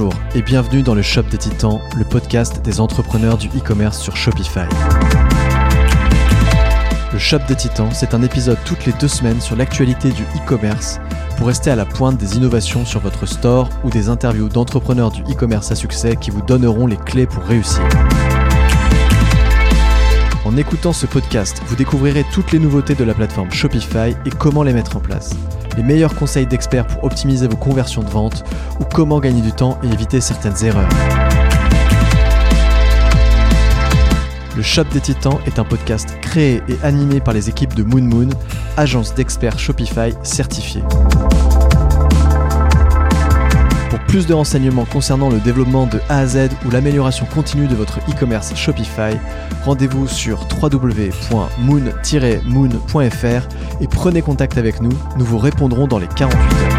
Bonjour et bienvenue dans le Shop des Titans, le podcast des entrepreneurs du e-commerce sur Shopify. Le Shop des Titans, c'est un épisode toutes les deux semaines sur l'actualité du e-commerce pour rester à la pointe des innovations sur votre store ou des interviews d'entrepreneurs du e-commerce à succès qui vous donneront les clés pour réussir. En écoutant ce podcast, vous découvrirez toutes les nouveautés de la plateforme Shopify et comment les mettre en place les meilleurs conseils d'experts pour optimiser vos conversions de vente ou comment gagner du temps et éviter certaines erreurs. Le Shop des Titans est un podcast créé et animé par les équipes de Moon Moon, agence d'experts Shopify certifiée. Plus de renseignements concernant le développement de A à Z ou l'amélioration continue de votre e-commerce Shopify, rendez-vous sur www.moon-moon.fr et prenez contact avec nous, nous vous répondrons dans les 48 heures.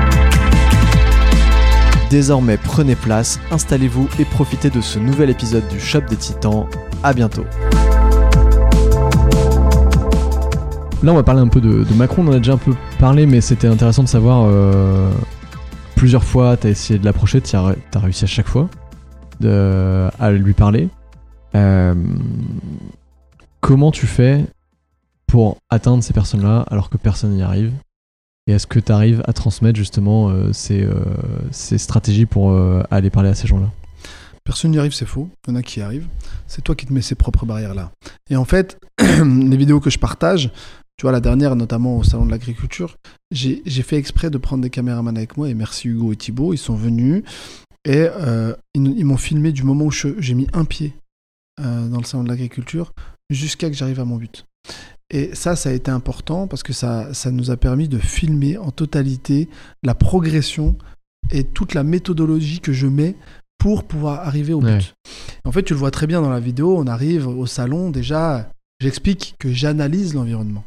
Désormais prenez place, installez-vous et profitez de ce nouvel épisode du Shop des Titans. A bientôt. Là, on va parler un peu de, Macron. On en a déjà un peu parlé, mais c'était intéressant de savoir. Euh, plusieurs fois, tu as essayé de l'approcher, tu as, réussi à chaque fois à lui parler. Euh, comment tu fais pour atteindre ces personnes-là alors que personne n'y arrive? Et est-ce que tu arrives à transmettre justement euh, ces, euh, ces, stratégies pour aller parler à ces gens-là? Personne n'y arrive, c'est faux. Il y en a qui y arrivent. C'est toi qui te mets ces propres barrières-là. Et en fait, les vidéos que je partage, tu vois, la dernière, notamment au Salon de l'Agriculture, j'ai fait exprès de prendre des caméramans avec moi, et merci Hugo et Thibault, ils sont venus, et ils, m'ont filmé du moment où j'ai mis un pied dans le Salon de l'Agriculture jusqu'à que j'arrive à mon but. Et ça, ça a été important parce que ça, ça nous a permis de filmer en totalité la progression et toute la méthodologie que je mets pour pouvoir arriver au but. En fait, tu le vois très bien dans la vidéo, on arrive au salon, déjà, j'explique que j'analyse l'environnement.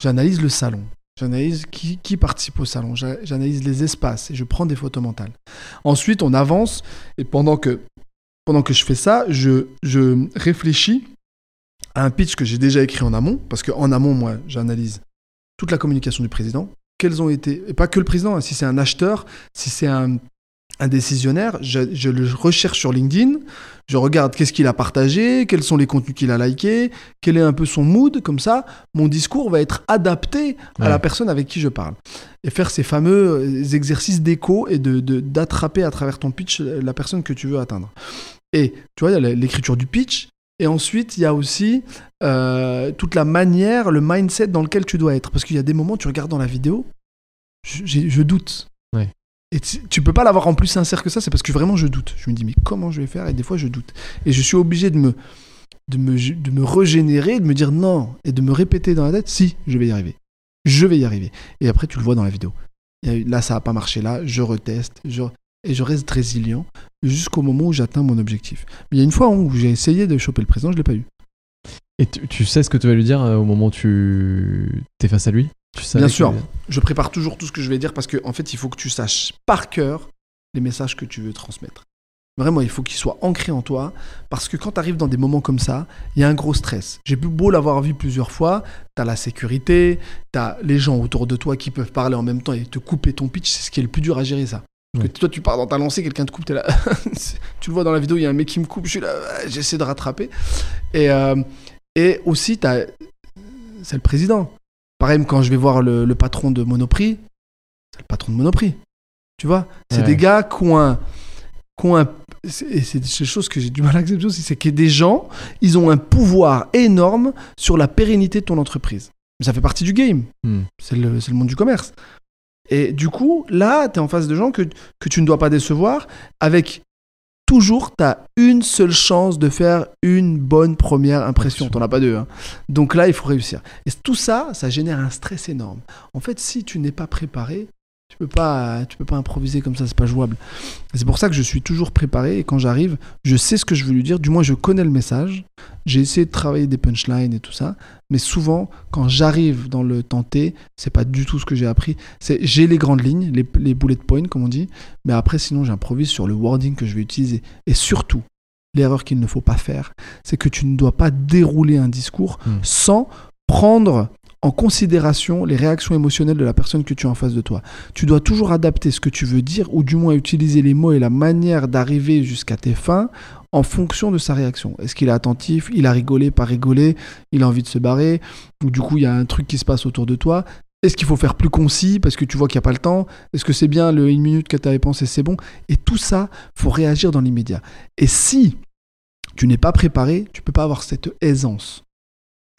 J'analyse le salon. J'analyse qui, participe au salon. J'analyse les espaces et je prends des photos mentales. Ensuite, on avance et pendant que, pendant que je fais ça, je, je réfléchis un pitch que j'ai déjà écrit en amont, parce qu'en amont, moi, j'analyse toute la communication du président, quels ont été, et pas que le président, hein, si c'est un acheteur, si c'est un, décisionnaire, je, le recherche sur LinkedIn, je regarde qu'est-ce qu'il a partagé, quels sont les contenus qu'il a likés, quel est un peu son mood, comme ça, mon discours va être adapté à la personne avec qui je parle. Et faire ces fameux euh, exercices d'écho et de, d'attraper à travers ton pitch la personne que tu veux atteindre. Et tu vois, il y a l'écriture du pitch, et ensuite, il y a aussi euh, toute la manière, le mindset dans lequel tu dois être. Parce qu'il y a des moments, tu regardes dans la vidéo, je, doute. Et tu, peux pas l'avoir en plus sincère que ça, c'est parce que vraiment je doute. Je me dis, mais comment je vais faire? Et des fois, je doute. Et je suis obligé de me, de me, de me régénérer, de me dire non, et de me répéter dans la tête, si, je vais y arriver. Je vais y arriver. Et après, tu le vois dans la vidéo. Là, ça n'a pas marché, là, je reteste. Et je reste résilient jusqu'au moment où j'atteins mon objectif. Mais il y a une fois où j'ai essayé de choper le président, je l'ai pas eu. Et tu, sais ce que tu vas lui dire euh, au moment où tu es face à lui? Bien sûr, je prépare toujours tout ce que je vais dire parce qu'en en fait, il faut que tu saches par cœur les messages que tu veux transmettre. Vraiment, il faut qu'ils soient ancrés en toi parce que quand tu arrives dans des moments comme ça, il y a un gros stress. J'ai beau l'avoir vu plusieurs fois, tu as la sécurité, tu as les gens autour de toi qui peuvent parler en même temps et te couper ton pitch, c'est ce qui est le plus dur à gérer ça. Parce que toi, tu pars dans ta lancée, quelqu'un te coupe, es là. tu le vois dans la vidéo, il y a un mec qui me coupe, je suis là, j'essaie de rattraper. Et, euh, et aussi, c'est le président. Pareil, quand je vais voir le, patron de Monoprix, c'est le patron de Monoprix. Tu vois C'est des gars qui ont un. et c'est des choses que j'ai du mal à accepter aussi, c'est que des gens, ils ont un pouvoir énorme sur la pérennité de ton entreprise. Mais ça fait partie du game. Hmm. C'est le, le monde du commerce. Et du coup, là, tu es en face de gens que, que tu ne dois pas décevoir avec toujours, tu as une seule chance de faire une bonne première impression. Tu n'en as pas deux. Hein. Donc là, il faut réussir. Et tout ça, ça génère un stress énorme. En fait, si tu n'es pas préparé, tu peux pas, tu peux pas improviser comme ça, c'est pas jouable. C'est pour ça que je suis toujours préparé et quand j'arrive, je sais ce que je veux lui dire. Du moins, je connais le message. J'ai essayé de travailler des punchlines et tout ça, mais souvent, quand j'arrive dans le tenter, c'est pas du tout ce que j'ai appris. C'est j'ai les grandes lignes, les, les bullet points comme on dit, mais après, sinon, j'improvise sur le wording que je vais utiliser. Et surtout, l'erreur qu'il ne faut pas faire, c'est que tu ne dois pas dérouler un discours hmm. sans prendre en considération les réactions émotionnelles de la personne que tu as en face de toi. Tu dois toujours adapter ce que tu veux dire, ou du moins utiliser les mots et la manière d'arriver jusqu'à tes fins en fonction de sa réaction. Est-ce qu'il est attentif? Il a rigolé, pas rigolé? Il a envie de se barrer? Ou du coup, il y a un truc qui se passe autour de toi? Est-ce qu'il faut faire plus concis parce que tu vois qu'il n'y a pas le temps? Est-ce que c'est bien le une minute que tu avais pensé, c'est bon? Et tout ça, faut réagir dans l'immédiat. Et si tu n'es pas préparé, tu peux pas avoir cette aisance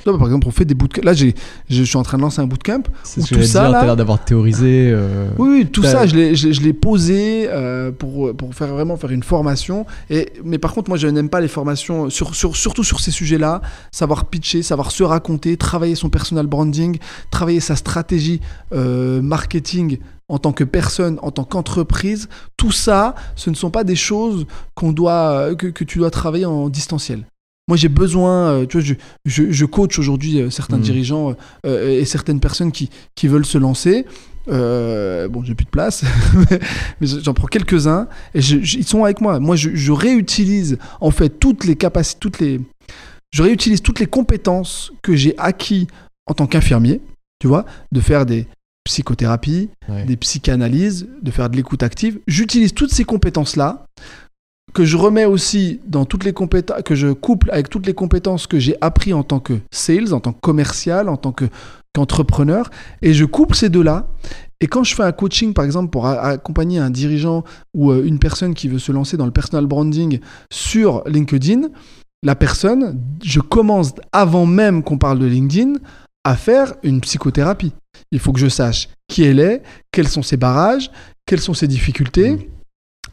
par exemple, on fait des bootcamps. Là, j'ai, je suis en train de lancer un bootcamp. C'est ce que tout ça, là... l'air d'avoir théorisé. Euh, oui, tout ça, je l'ai, je, l'ai posé euh, pour, pour faire vraiment faire une formation. Et, mais par contre, moi, je n'aime pas les formations, sur, sur, surtout sur ces sujets-là. Savoir pitcher, savoir se raconter, travailler son personal branding, travailler sa stratégie euh, marketing en tant que personne, en tant qu'entreprise, tout ça, ce ne sont pas des choses qu'on doit, que, que tu dois travailler en distanciel. Moi, j'ai besoin, euh, tu vois, je, coach aujourd'hui euh, certains mm. dirigeants euh, et certaines personnes qui, qui veulent se lancer. bon, j'ai plus de place, mais j'en prends quelques-uns et ils sont avec moi. Moi, je, réutilise en fait toutes les capacités, toutes les, je réutilise toutes les compétences que j'ai acquis en tant qu'infirmier, tu vois, de faire des psychothérapies, des psychanalyses, de faire de l'écoute active. J'utilise toutes ces compétences-là que je remets aussi dans toutes les compétences, que je couple avec toutes les compétences que j'ai appris en tant que sales, en tant que commercial, en tant que qu'entrepreneur, et je couple ces deux-là. Et quand je fais un coaching, par exemple, pour accompagner un dirigeant ou euh, une personne qui veut se lancer dans le personal branding sur LinkedIn, la personne, je commence avant même qu'on parle de LinkedIn à faire une psychothérapie. Il faut que je sache qui elle est, quels sont ses barrages, quelles sont ses difficultés. Mmh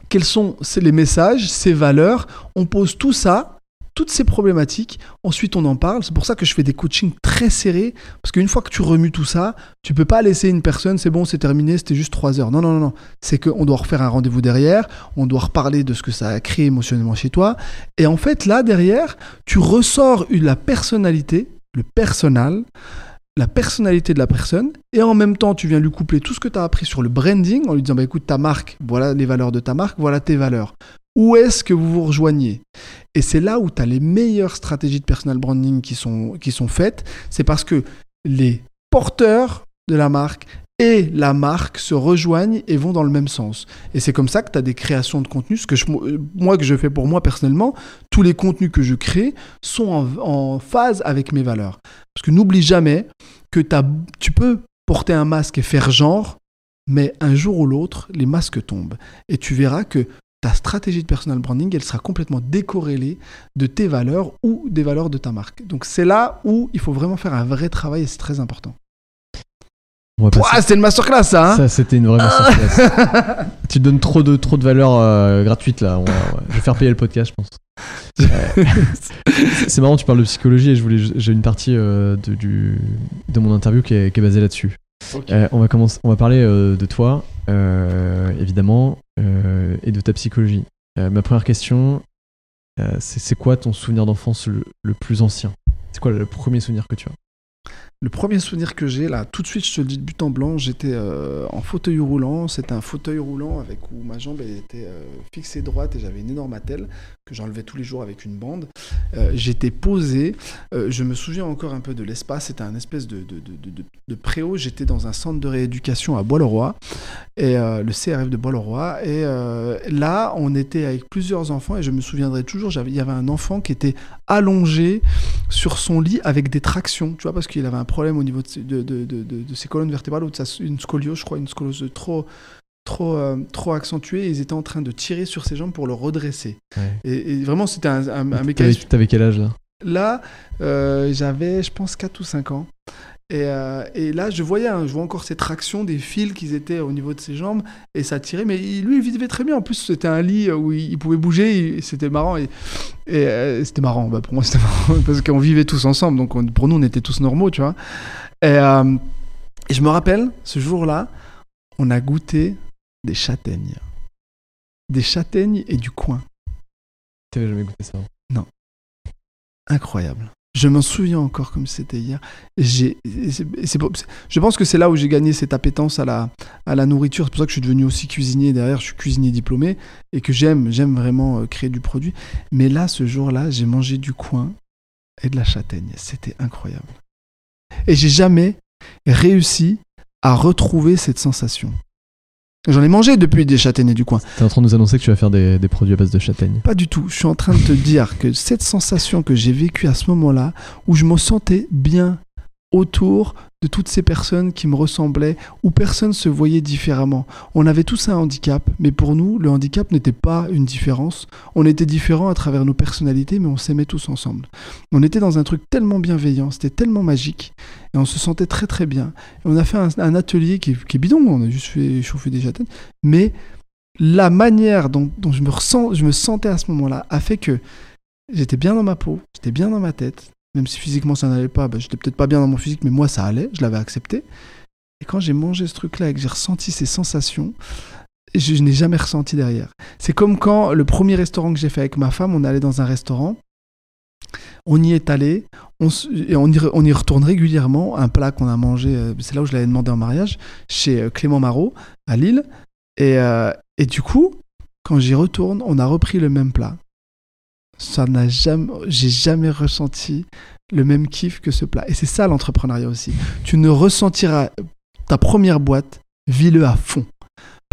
quels sont les messages, ses valeurs. On pose tout ça, toutes ces problématiques. Ensuite, on en parle. C'est pour ça que je fais des coachings très serrés. Parce qu'une fois que tu remues tout ça, tu peux pas laisser une personne, c'est bon, c'est terminé, c'était juste trois heures. Non, non, non, non. C'est qu'on doit refaire un rendez-vous derrière. On doit reparler de ce que ça a créé émotionnellement chez toi. Et en fait, là, derrière, tu ressors la personnalité, le personnel la personnalité de la personne et en même temps tu viens lui coupler tout ce que tu as appris sur le branding en lui disant bah écoute ta marque, voilà les valeurs de ta marque, voilà tes valeurs. Où est-ce que vous vous rejoignez? Et c'est là où tu as les meilleures stratégies de personal branding qui sont, qui sont faites, c'est parce que les porteurs de la marque et la marque se rejoignent et vont dans le même sens. Et c'est comme ça que tu as des créations de contenu. Ce que je, moi, que je fais pour moi personnellement, tous les contenus que je crée sont en, phase avec mes valeurs. Parce que n'oublie jamais que tu peux porter un masque et faire genre, mais un jour ou l'autre, les masques tombent. Et tu verras que ta stratégie de personal branding, elle sera complètement décorrélée de tes valeurs ou des valeurs de ta marque. Donc c'est là où il faut vraiment faire un vrai travail et c'est très important. C'était une masterclass, ça. Hein ça, c'était une vraie masterclass. tu donnes trop de, trop de valeur euh, gratuite, là. je vais faire payer le podcast, je pense. c'est marrant, tu parles de psychologie et je voulais, j'ai une partie euh, de, du, de mon interview qui est, basée là-dessus. Euh, on, va commencer, on va parler de toi, évidemment, et de ta psychologie. ma première question, c'est, quoi ton souvenir d'enfance le plus ancien? C'est quoi le premier souvenir que tu as? Le premier souvenir que j'ai, là, tout de suite, je te le dis de but en blanc, j'étais euh, en fauteuil roulant. C'était un fauteuil roulant avec où ma jambe était euh, fixée droite et j'avais une énorme attelle que j'enlevais tous les jours avec une bande. Euh, j'étais posé. je me souviens encore un peu de l'espace. C'était un espèce de, de, de, de, préau. J'étais dans un centre de rééducation à Bois-le-Roi, et, le CRF de Bois-le-Roi. Et là, on était avec plusieurs enfants et je me souviendrai toujours, il y avait un enfant qui était allongé sur son lit avec des tractions, tu vois, parce qu'il avait un problème au niveau de, de, de, de ses colonnes vertébrales ou de sa, une scoliose, je crois, une scoliose trop, trop, euh, trop accentuée. Et ils étaient en train de tirer sur ses jambes pour le redresser. Et, vraiment, c'était un, un, un mécanisme. T'avais quel âge là? Là, euh, j'avais, je pense, 4 ou 5 ans. Et, euh, et, là, je voyais, hein, je vois encore ces tractions des fils qui étaient au niveau de ses jambes et ça tirait. Mais lui, il vivait très bien. En plus, c'était un lit où il, pouvait bouger. C'était marrant. Et, et euh, c'était marrant. Bah, pour moi, c'était marrant parce qu'on vivait tous ensemble. Donc, pour nous, on était tous normaux, tu vois. Et, et je me rappelle, ce jour-là, on a goûté des châtaignes. Des châtaignes et du coin. T'avais jamais goûté ça Non. Incroyable. Je m'en souviens encore comme c'était hier. Je pense que c'est là où j'ai gagné cette appétence à la, à la nourriture. C'est pour ça que je suis devenu aussi cuisinier derrière. Je suis cuisinier diplômé et que j'aime, j'aime vraiment euh, créer du produit. Mais là, ce jour-là, j'ai mangé du coin et de la châtaigne. C'était incroyable. Et j'ai jamais réussi à retrouver cette sensation. J'en ai mangé depuis des châtaigniers du coin. T'es en train de nous annoncer que tu vas faire des, des produits à base de châtaigne. Pas du tout. Je suis en train de te dire que cette sensation que j'ai vécue à ce moment-là, où je me sentais bien autour de toutes ces personnes qui me ressemblaient, où personne se voyait différemment. On avait tous un handicap, mais pour nous, le handicap n'était pas une différence. On était différents à travers nos personnalités, mais on s'aimait tous ensemble. On était dans un truc tellement bienveillant, c'était tellement magique, et on se sentait très très bien. On a fait un, atelier qui, est- bidon, on a juste fait chauffer des châtaignes, mais la manière dont, je me sentais à ce moment-là a fait que j'étais bien dans ma peau, j'étais bien dans ma tête, même si physiquement ça n'allait pas, bah, j'étais peut-être pas bien dans mon physique, mais moi ça allait, je l'avais accepté. Et quand j'ai mangé ce truc-là et que j'ai ressenti ces sensations, je, je n'ai jamais ressenti derrière. C'est comme quand le premier restaurant que j'ai fait avec ma femme, on allait dans un restaurant, on y est allé, on, y retourne régulièrement, un plat qu'on a mangé, euh, c'est là où je l'avais demandé en mariage, chez euh, Clément Marot, à Lille. Et, euh, et du coup, quand j'y retourne, on a repris le même plat. Ça n'a jamais, j'ai jamais ressenti le même kiff que ce plat. Et c'est ça l'entrepreneuriat aussi. Tu ne ressentiras ta première boîte, vis-le à fond.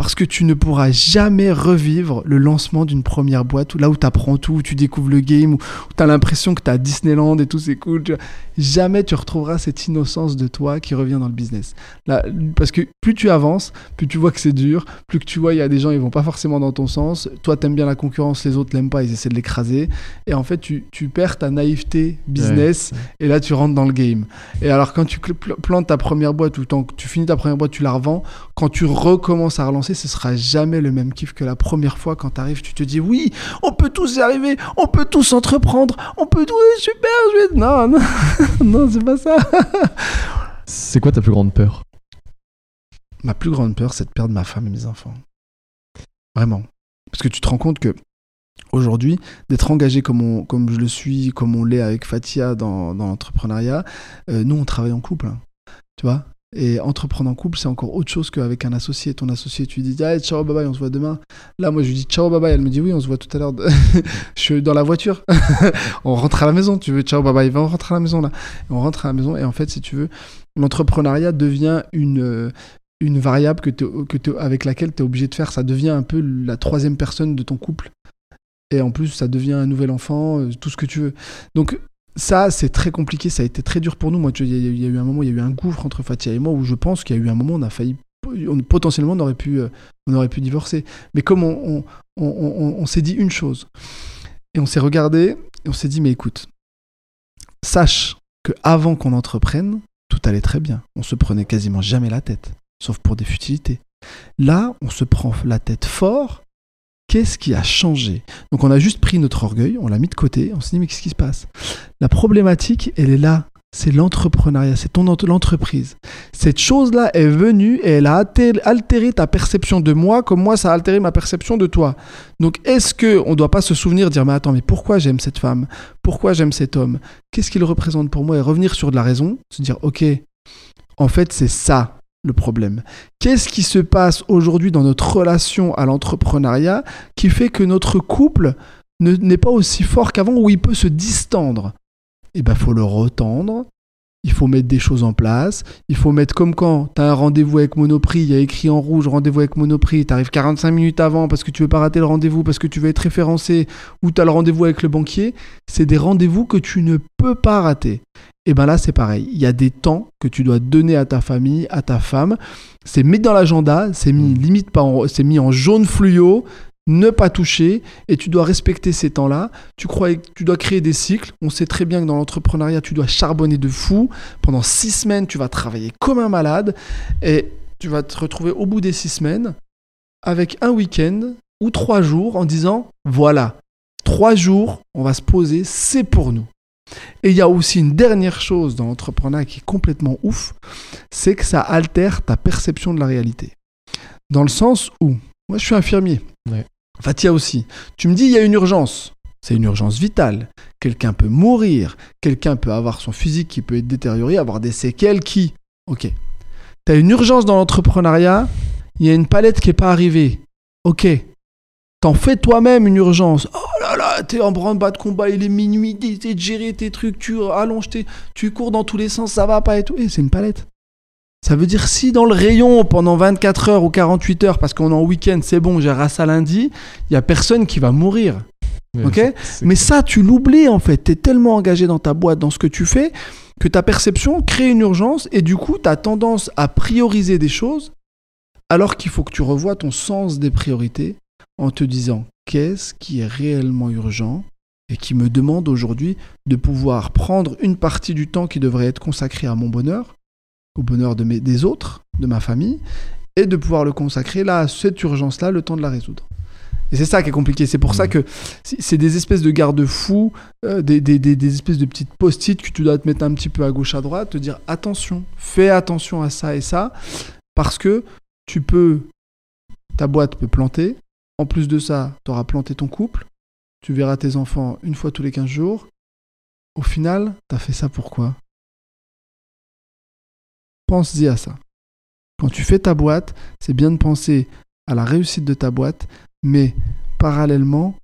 Parce que tu ne pourras jamais revivre le lancement d'une première boîte, là où tu apprends tout, où tu découvres le game, où, tu as l'impression que tu à Disneyland et tout, c'est cool. tu. Jamais tu retrouveras cette innocence de toi qui revient dans le business. Là, parce que plus tu avances, plus tu vois que c'est dur, plus que tu vois, il y a des gens, ils vont pas forcément dans ton sens. Toi, t'aimes bien la concurrence, les autres l'aiment pas, ils essaient de l'écraser. Et en fait, tu, tu perds ta naïveté business et là, tu rentres dans le game. Et alors, quand tu plantes ta première boîte ou tant que tu finis ta première boîte, tu la revends, quand tu recommences à relancer, ce sera jamais le même kiff que la première fois quand tu arrives. Tu te dis, oui, on peut tous y arriver, on peut tous entreprendre, on peut tout, oui, super, je vais. Non, non, non, c'est pas ça. C'est quoi ta plus grande peur? Ma plus grande peur, c'est de perdre ma femme et mes enfants. Vraiment. Parce que tu te rends compte que aujourd'hui, d'être engagé comme, on, comme je le suis, comme on l'est avec Fatia dans, dans l'entrepreneuriat, euh, nous, on travaille en couple. hein. tu vois? Et entreprendre en couple, c'est encore autre chose qu'avec un associé. Ton associé, tu lui dis ah, ciao, bye bye, on se voit demain. Là, moi, je lui dis ciao, bye bye. Elle me dit oui, on se voit tout à l'heure. je suis dans la voiture. on rentre à la maison. Tu veux ciao, bye bye. Va, on rentre à la maison là. On rentre à la maison. Et en fait, si tu veux, l'entrepreneuriat devient une, euh, une variable que que avec laquelle tu es obligé de faire. Ça devient un peu la troisième personne de ton couple. Et en plus, ça devient un nouvel enfant, euh, tout ce que tu veux. Donc, ça, c'est très compliqué. Ça a été très dur pour nous. Moi, il y, a- eu un moment, il y a eu un gouffre entre Fatia et moi où je pense qu'il y a eu un moment, on a failli. potentiellement, on aurait, pu, euh, on aurait pu divorcer. Mais comme on, on- on- on s'est dit une chose, et on s'est regardé, et on s'est dit, mais écoute, sache que avant qu'on entreprenne, tout allait très bien. On se prenait quasiment jamais la tête, sauf pour des futilités. Là, on se prend la tête fort. Qu'est-ce qui a changé Donc on a juste pris notre orgueil, on l'a mis de côté, on s'est dit mais qu'est-ce qui se passe? La problématique, elle est là. C'est l'entrepreneuriat, c'est ton ent- l'entreprise. Cette chose-là est venue et elle a alté- altéré ta perception de moi comme moi ça a altéré ma perception de toi. Donc est-ce que on doit pas se souvenir dire mais attends mais pourquoi j'aime cette femme? Pourquoi j'aime cet homme? Qu'est-ce qu'il représente pour moi? Et revenir sur de la raison, se dire OK, en fait c'est ça le problème. Qu'est-ce qui se passe aujourd'hui dans notre relation à l'entrepreneuriat qui fait que notre couple ne- n'est pas aussi fort qu'avant ou il peut se distendre? Eh ben, faut le retendre. Il faut mettre des choses en place. Il faut mettre comme quand tu as un rendez-vous avec Monoprix, il y a écrit en rouge rendez-vous avec Monoprix, tu arrives 45 minutes avant parce que tu veux pas rater le rendez-vous, parce que tu veux être référencé, ou tu as le rendez-vous avec le banquier. C'est des rendez-vous que tu ne peux pas rater. Et ben là, c'est pareil. Il y a des temps que tu dois donner à ta famille, à ta femme. C'est mis dans l'agenda, c'est mis limite pas en, c'est mis en jaune fluo, ne pas toucher, et tu dois respecter ces temps-là. Tu crois que tu dois créer des cycles. On sait très bien que dans l'entrepreneuriat, tu dois charbonner de fou. Pendant six semaines, tu vas travailler comme un malade, et tu vas te retrouver au bout des six semaines avec un week-end ou trois jours en disant voilà, trois jours, on va se poser, c'est pour nous. Et il y a aussi une dernière chose dans l'entrepreneuriat qui est complètement ouf, c'est que ça altère ta perception de la réalité. Dans le sens où, moi je suis infirmier, Ouais. Fatia aussi, tu me dis il y a une urgence, c'est une urgence vitale, quelqu'un peut mourir, quelqu'un peut avoir son physique qui peut être détérioré, avoir des séquelles qui... Ok. Tu as une urgence dans l'entrepreneuriat, il y a une palette qui n'est pas arrivée. Ok. T'en fais toi-même une urgence. Oh Ah, t'es en branle-bas de combat, il est minuit, t'essaies de gérer tes trucs, tu allonges, tes- tu cours dans tous les sens, ça va pas et tout. Et c'est une palette. Ça veut dire si dans le rayon pendant 24 heures ou 48 heures, parce qu'on est en week-end, c'est bon, j'ai à lundi, il y a personne qui va mourir. Ok c'est- c'est- Mais ça, tu l'oublies en fait. Tu es tellement engagé dans ta boîte, dans ce que tu fais, que ta perception crée une urgence et du coup, tu as tendance à prioriser des choses alors qu'il faut que tu revoies ton sens des priorités en te disant qu'est-ce qui est réellement urgent et qui me demande aujourd'hui de pouvoir prendre une partie du temps qui devrait être consacré à mon bonheur, au bonheur de mes, des autres, de ma famille, et de pouvoir le consacrer là à cette urgence-là, le temps de la résoudre. Et c'est ça qui est compliqué. C'est pour ça Mhm. que c'est c'est des espèces de garde-fous, euh, des, des- des- des espèces de petites post-it que tu dois te mettre un petit peu à gauche, à droite, te dire attention, fais attention à ça et ça, parce que tu peux, ta boîte peut planter. En plus de ça, tu auras planté ton couple. Tu verras tes enfants une fois tous les 15 jours. Au final, tu as fait ça pourquoi Pense-y à ça. Quand tu fais ta boîte, c'est bien de penser à la réussite de ta boîte, mais parallèlement,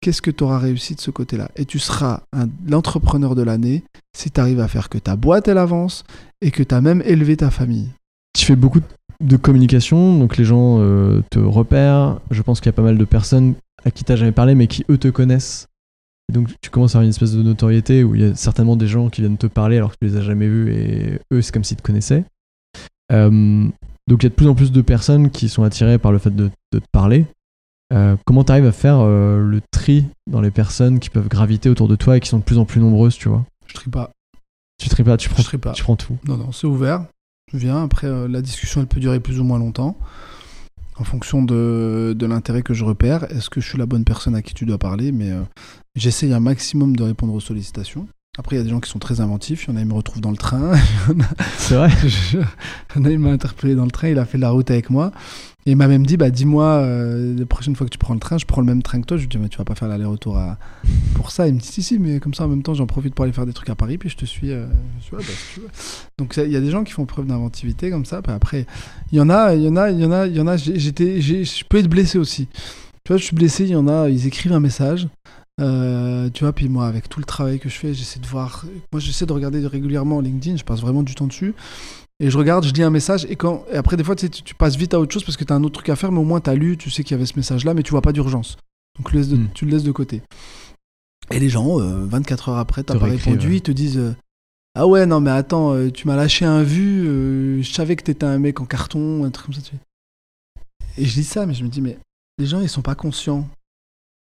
qu'est-ce que tu auras réussi de ce côté-là? Et tu seras l'entrepreneur de l'année si tu arrives à faire que ta boîte, elle avance et que tu as même élevé ta famille. Tu fais beaucoup de communication, donc les gens euh, te repèrent. Je pense qu'il y a pas mal de personnes à qui tu jamais parlé, mais qui eux te connaissent. Et donc tu commences à avoir une espèce de notoriété où il y a certainement des gens qui viennent te parler alors que tu les as jamais vus et eux c'est comme s'ils te connaissaient. Euh, donc il y a de plus en plus de personnes qui sont attirées par le fait de, de te parler. Euh, comment tu arrives à faire le tri dans les personnes qui peuvent graviter autour de toi et qui sont de plus en plus nombreuses, tu vois? Je trie pas. Tu tries pas, tu prends, Je trie pas. tu prends tout. Non, non, c'est ouvert. Je viens. Après, euh, la discussion, elle peut durer plus ou moins longtemps. En fonction de, de l'intérêt que je repère. Est-ce que je suis la bonne personne à qui tu dois parler? Mais euh, j'essaye un maximum de répondre aux sollicitations. Après, il y a des gens qui sont très inventifs. Il y en a, ils me retrouvent dans le train. Il y en a- C'est vrai Il y en a, il m'a interpellé dans le train, il a fait la route avec moi. Et il m'a même dit, bah dis-moi, euh, la prochaine fois que tu prends le train, je prends le même train que toi. Je lui dis, mais tu vas pas faire l'aller-retour pour ça. Il me dit, si, si, mais comme ça, en même temps, j'en profite pour aller faire des trucs à Paris, puis je te suis. euh, bah. Donc il y a des gens qui font preuve d'inventivité comme ça. Puis après, il y en a, il y en a, il y en a, il y en a, je peux être blessé aussi. Tu vois, je suis blessé, il y en a, ils écrivent un message. Euh, tu vois, puis moi, avec tout le travail que je fais, j'essaie de voir. Moi, j'essaie de regarder régulièrement LinkedIn, je passe vraiment du temps dessus. Et je regarde, je lis un message, et, quand... et après, des fois, tu, sais, tu, tu passes vite à autre chose parce que tu as un autre truc à faire, mais au moins, tu as lu, tu sais qu'il y avait ce message-là, mais tu vois pas d'urgence. Donc, tu le laisses de, Mm. tu le laisses de côté. Et les gens, euh, 24 heures après, t'as pas répondu, ouais. ils te disent euh, Ah ouais, non, mais attends, euh, tu m'as lâché un vu, euh, je savais que t'étais un mec en carton, un truc comme ça. tu. Et je dis ça, mais je me dis Mais les gens, ils sont pas conscients.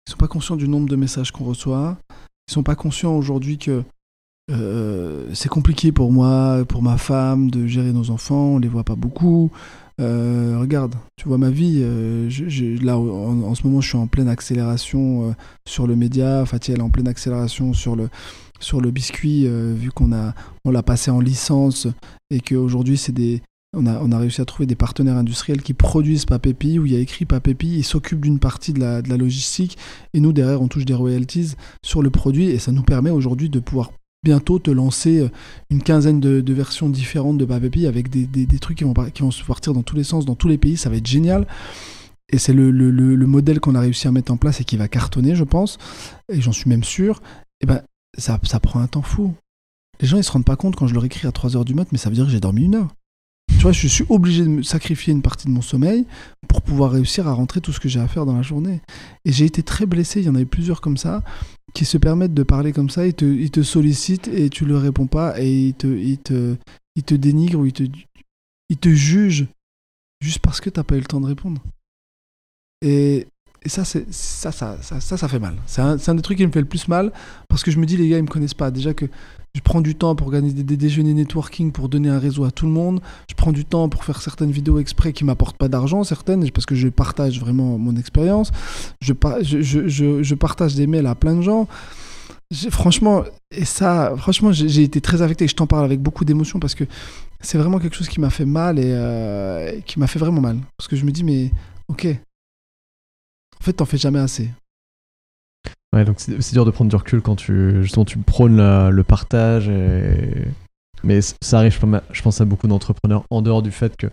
Ils sont pas conscients du nombre de messages qu'on reçoit. Ils sont pas conscients aujourd'hui que euh, c'est compliqué pour moi, pour ma femme, de gérer nos enfants. On les voit pas beaucoup. Euh, regarde, tu vois ma vie. euh, là, en, ce moment, je suis en pleine accélération sur le média. Fatih, elle est en pleine accélération sur le sur le biscuit, vu qu'on a on l'a passé en licence et qu'aujourd'hui c'est des on a, on a réussi à trouver des partenaires industriels qui produisent Papépi, où il y a écrit Papépi, ils s'occupent d'une partie de la, de la logistique, et nous, derrière, on touche des royalties sur le produit, et ça nous permet aujourd'hui de pouvoir bientôt te lancer euh, une quinzaine de, versions différentes de Papépi, avec des, des, trucs qui vont, qui se partir dans tous les sens, dans tous les pays, ça va être génial. Et c'est le, le, le- le modèle qu'on a réussi à mettre en place et qui va cartonner, je pense, et j'en suis même sûr. Et ben, ça, ça prend un temps fou. Les gens, ils se rendent pas compte quand je leur écris à 3h du mat, mais ça veut dire que j'ai dormi une heure. Tu vois, je suis obligé de me sacrifier une partie de mon sommeil pour pouvoir réussir à rentrer tout ce que j'ai à faire dans la journée. Et j'ai été très blessé, il y en avait plusieurs comme ça, qui se permettent de parler comme ça, ils te, ils te sollicitent et tu leur réponds pas, et ils te, ils te, ils te dénigrent ou ils te, ils te jugent juste parce que t'as pas eu le temps de répondre. Et, et ça, ça, ça, ça, ça, fait mal. C'est un, un des trucs qui me fait le plus mal parce que je me dis, les gars, ils me connaissent pas. Déjà que je prends du temps pour organiser des, déjeuners networking pour donner un réseau à tout le monde. Je prends du temps pour faire certaines vidéos exprès qui m'apportent pas d'argent, certaines, parce que je partage vraiment mon expérience. Je, je, je, je, partage des mails à plein de gens. Franchement, et ça, franchement, j'ai été très affecté. Je t'en parle avec beaucoup d'émotion parce que c'est vraiment quelque chose qui m'a fait mal et euh, qui m'a fait vraiment mal. Parce que je me dis, mais ok, en fait, t'en fais jamais assez. Ouais, donc c'est dur de prendre du recul quand tu justement tu prônes la- le partage. Et... Mais ça arrive, je pense- à beaucoup d'entrepreneurs en dehors du fait que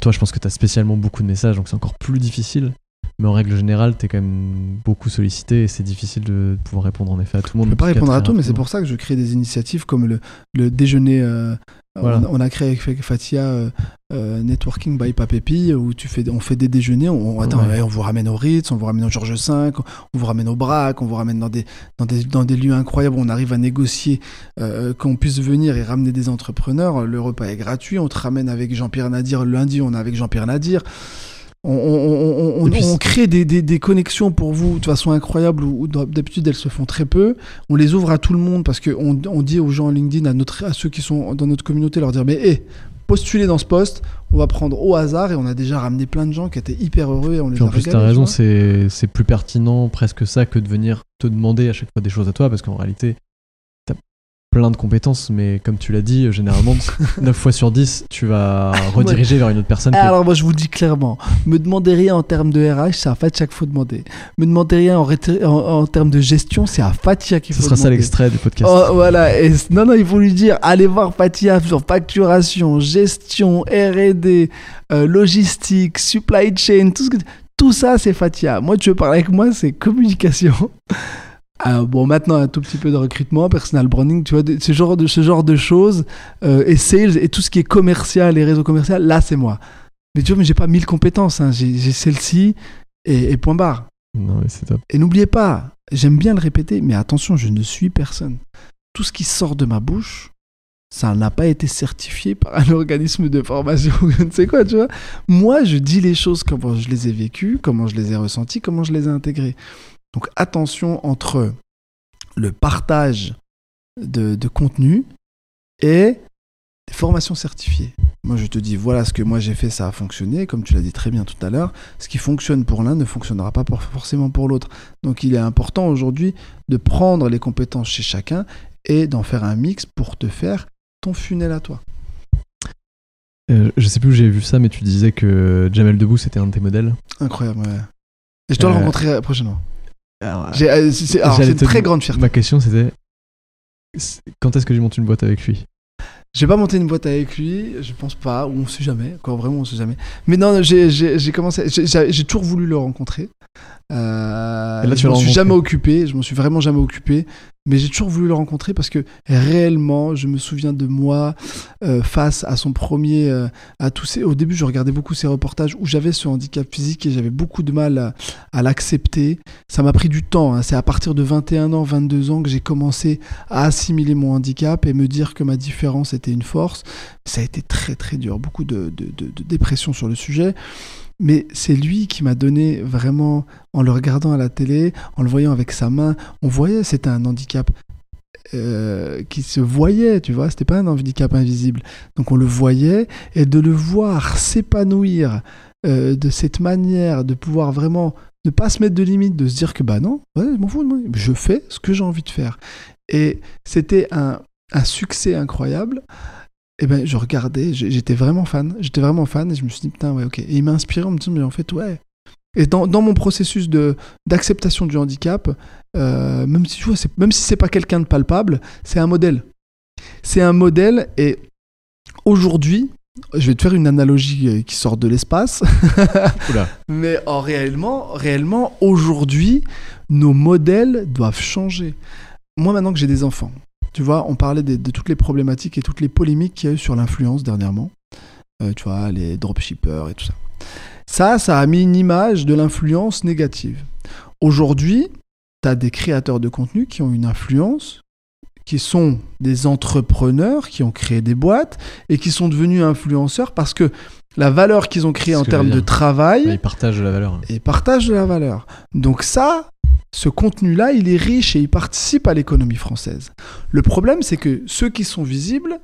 toi, je pense que tu as spécialement beaucoup de messages, donc c'est encore plus difficile. Mais en règle générale, t'es quand même beaucoup sollicité et c'est difficile de pouvoir répondre en effet à tout le monde. Je peux pas répondre à tout, mais c'est pour ça que je crée des initiatives comme le, le déjeuner. euh, Voilà. on, a- on a créé avec Fatia euh, euh, Networking by Papépi où tu fais, on fait des déjeuners. On, on- attends, Ouais. ouais, on vous ramène au Ritz, on vous ramène au Georges V, on vous ramène au Brac, on vous ramène dans des, dans des, dans des lieux incroyables où on arrive à négocier euh, qu'on puisse venir et ramener des entrepreneurs. Le repas est gratuit. On te ramène avec Jean-Pierre Nadir. Le lundi, on est avec Jean-Pierre Nadir. On, on- on- on- Et puis on c'est- crée des, des- des connexions pour vous de façon incroyable où, où d'habitude elles se font très peu. On les ouvre à tout le monde parce qu'on on dit aux gens LinkedIn, à, notre, à ceux qui sont dans notre communauté, leur dire Mais hé, postulez dans ce poste, on va prendre au hasard. Et on a déjà ramené plein de gens qui étaient hyper heureux et on les Puis en a plus, t'as raison, c'est plus pertinent presque ça que de venir te demander à chaque fois des choses à toi, parce qu'en réalité, plein de compétences, mais comme tu l'as dit, euh, généralement, 9 fois sur 10, tu vas rediriger vers une autre personne. qui Alors moi je vous dis clairement, me demandez rien en termes de RH, c'est à Fatia qu'il faut demander. Me demandez rien en, rété- en, en termes de gestion, c'est à Fatia qu'il Ce faut sera ça demander. l'extrait du podcast. Oh, voilà. Et non, non, il faut lui dire, allez voir Fatia sur facturation, gestion, R&D, euh, logistique, supply chain, tout, ce que- tout ça, c'est Fatia. Moi, tu veux parler avec moi, c'est communication. Ah, bon, maintenant, un tout petit peu de recrutement, personal branding, tu vois, de- ce genre de, ce genre de choses, euh, et sales, et tout ce qui est commercial, les réseaux commerciaux, là, c'est moi. Mais tu vois, mais j'ai pas mille compétences, hein. j'ai celle-ci, et, et point barre. Non, mais c'est top. Et n'oubliez pas, j'aime bien le répéter, mais attention, je ne suis personne. Tout ce qui sort de ma bouche, ça n'a pas été certifié par un organisme de formation ou je ne sais quoi, tu vois. Moi, je dis les choses comment je les ai vécues, comment je les ai ressenties, comment je les ai intégrées. Donc attention entre le partage de, de contenu et des formations certifiées. Moi, je te dis, voilà ce que moi j'ai fait, ça a fonctionné, comme tu l'as dit très bien tout à l'heure. Ce qui fonctionne pour l'un ne fonctionnera pas pour- forcément pour l'autre. Donc, il est important aujourd'hui de prendre les compétences chez chacun et d'en faire un mix pour te faire ton funnel à toi. Euh, je sais plus où j'ai vu ça, mais tu disais que Jamel Debbouze c'était un de tes modèles. Incroyable, ouais. Et je dois le Euh, rencontrer prochainement. J'ai- euh, c'est- une très grande fierté. Ma question c'était quand est-ce que j'ai monté une boîte avec lui? J'ai pas monté une boîte avec lui, je pense pas, ou on sait jamais, quoi, vraiment on sait jamais. Mais non, commencé, j'ai j'ai toujours voulu le rencontrer. Euh, Et là, tu je m'en suis jamais occupé, je m'en suis vraiment jamais occupé, mais j'ai toujours voulu le rencontrer parce que réellement, je me souviens de moi euh, face à son premier, euh, à tous ces. Au début, je regardais beaucoup ses reportages où j'avais ce handicap physique et j'avais beaucoup de mal à, à l'accepter. Ça m'a pris du temps. hein. C'est à partir de 21 ans, 22 ans que j'ai commencé à assimiler mon handicap et me dire que ma différence était une force. Ça a été très très dur, beaucoup de, de, de- de dépression sur le sujet. Mais c'est lui qui m'a donné vraiment, en le regardant à la télé, en le voyant avec sa main, on voyait c'était un handicap euh, qui se voyait, tu vois, c'était pas un handicap invisible. Donc on le voyait et de le voir s'épanouir euh, de cette manière, de pouvoir vraiment ne pas se mettre de limite, de se dire que bah non, je fais ce que j'ai envie de faire. Et c'était un succès incroyable. Et ben je regardais, j'étais vraiment fan, j'étais vraiment fan et je me suis dit putain ouais ok. Et il m'a inspiré en me disant mais en fait ouais. Et dans, dans mon processus de d'acceptation du handicap, euh, même si tu vois, même si c'est pas quelqu'un de palpable, c'est un modèle. C'est un modèle et aujourd'hui, je vais te faire une analogie euh, qui sort de l'espace. Mais en réellement, réellement, aujourd'hui, nos modèles doivent changer. Moi, maintenant que j'ai des enfants, tu vois, on parlait de, de toutes les problématiques et toutes les polémiques qu'il y a eu sur l'influence dernièrement. Euh, tu vois, les dropshippers et tout ça. Ça, ça a mis une image de l'influence négative. Aujourd'hui, tu as des créateurs de contenu qui ont une influence, qui sont des entrepreneurs, qui ont créé des boîtes et qui sont devenus influenceurs parce que la valeur qu'ils ont créée en termes de travail Ouais, Il partage de la valeur. et partage de la valeur. Donc ça, ce contenu-là, il est riche et il participe à l'économie française. Le problème, c'est que ceux qui sont visibles,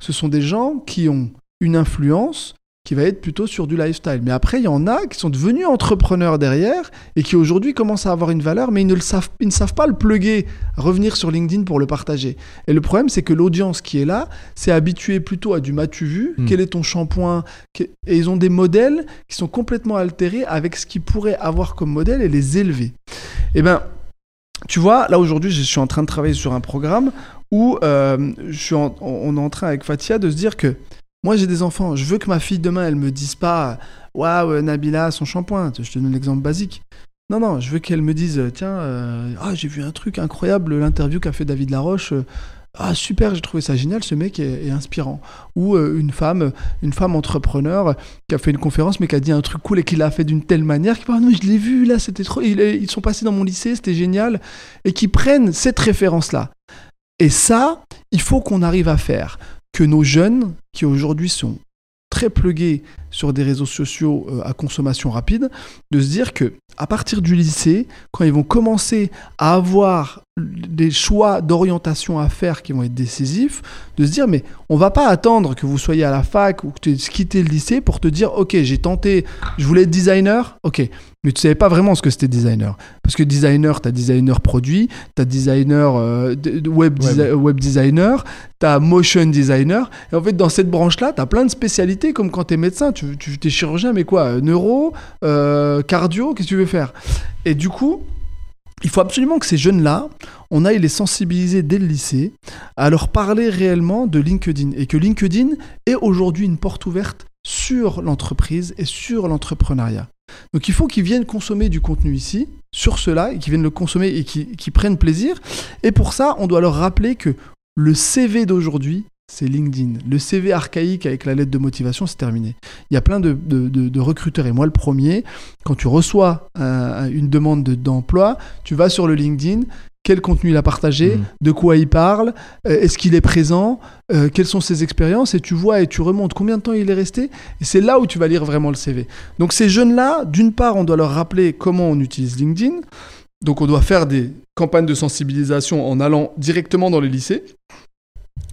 ce sont des gens qui ont une influence qui va être plutôt sur du lifestyle. Mais après, il y en a qui sont devenus entrepreneurs derrière et qui aujourd'hui commencent à avoir une valeur, mais ils ne, le savent, ils ne savent pas le plugger, revenir sur LinkedIn pour le partager. Et le problème, c'est que l'audience qui est là, c'est habituée plutôt à du m'as-tu vu, Mm. quel est ton shampoing, et ils ont des modèles qui sont complètement altérés avec ce qu'ils pourraient avoir comme modèle et les élever. Eh ben, tu vois, là aujourd'hui, je suis en train de travailler sur un programme où euh, je suis en- on est en train avec Fatia de se dire que Moi, j'ai des enfants. Je veux que ma fille demain, elle me dise pas Waouh, Nabila, son shampoing. Je te donne l'exemple basique. Non, non, je veux qu'elle me dise Tiens, euh, ah, j'ai vu un truc incroyable, l'interview qu'a fait David Laroche. Ah super, j'ai trouvé ça génial, ce mec est, inspirant. Ou euh, une femme, une femme entrepreneur qui a fait une conférence mais qui a dit un truc cool et qui l'a fait d'une telle manière qui parle non mais je l'ai vu là, c'était trop, ils sont passés dans mon lycée, c'était génial et qui prennent cette référence là. Et ça, il faut qu'on arrive à faire que nos jeunes qui aujourd'hui sont très plugués sur des réseaux sociaux euh, à consommation rapide, de se dire que à partir du lycée, quand ils vont commencer à avoir des choix d'orientation à faire qui vont être décisifs, de se dire mais on va pas attendre que vous soyez à la fac ou que tu aies quitté le lycée pour te dire ok j'ai tenté, je voulais être designer, ok, mais tu savais pas vraiment ce que c'était designer. Parce que designer, tu as designer produit, tu as designer euh, web, Web. desi- web designer, tu as motion designer. Et en fait, dans cette branche-là, tu as plein de spécialités, comme quand tu es médecin, tu, tu es chirurgien, mais quoi Neuro, euh, cardio, qu'est-ce que tu veux faire? Et du coup, il faut absolument que ces jeunes-là, on aille les sensibiliser dès le lycée, à leur parler réellement de LinkedIn. Et que LinkedIn est aujourd'hui une porte ouverte sur l'entreprise et sur l'entrepreneuriat. Donc il faut qu'ils viennent consommer du contenu ici, sur cela, et qu'ils viennent le consommer et qu'ils prennent plaisir. Et pour ça, on doit leur rappeler que le CV d'aujourd'hui, c'est LinkedIn. Le CV archaïque avec la lettre de motivation, c'est terminé. Il y a plein de, de- de- de recruteurs, et moi le premier, quand tu reçois un- une demande de- d'emploi, tu vas sur le LinkedIn, quel contenu il a partagé, Mhm. de quoi il parle, euh, est-ce qu'il est présent, euh, quelles sont ses expériences, et tu vois et tu remontes combien de temps il est resté, et c'est là où tu vas lire vraiment le CV. Donc ces jeunes-là, d'une part, on doit leur rappeler comment on utilise LinkedIn, donc on doit faire des campagnes de sensibilisation en allant directement dans les lycées.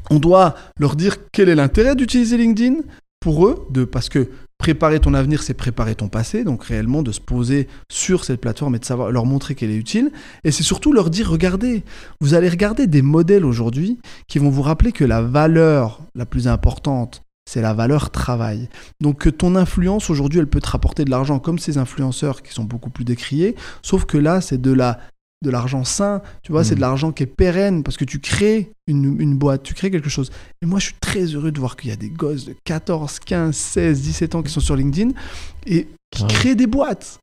On doit leur dire quel est l'intérêt d'utiliser LinkedIn pour eux, de, parce que préparer ton avenir, c'est préparer ton passé, donc réellement de se poser sur cette plateforme et de savoir leur montrer qu'elle est utile. Et c'est surtout leur dire, regardez, vous allez regarder des modèles aujourd'hui qui vont vous rappeler que la valeur la plus importante, c'est la valeur travail. Donc que ton influence aujourd'hui, elle peut te rapporter de l'argent comme ces influenceurs qui sont beaucoup plus décriés, sauf que là, c'est de la de l'argent sain, tu vois, c'est de l'argent qui est pérenne parce que tu crées une, une boîte, tu crées quelque chose. Et moi, je suis très heureux de voir qu'il y a des gosses de 14, 15, 16, 17 ans qui sont sur LinkedIn et qui Ah ouais. créent des boîtes.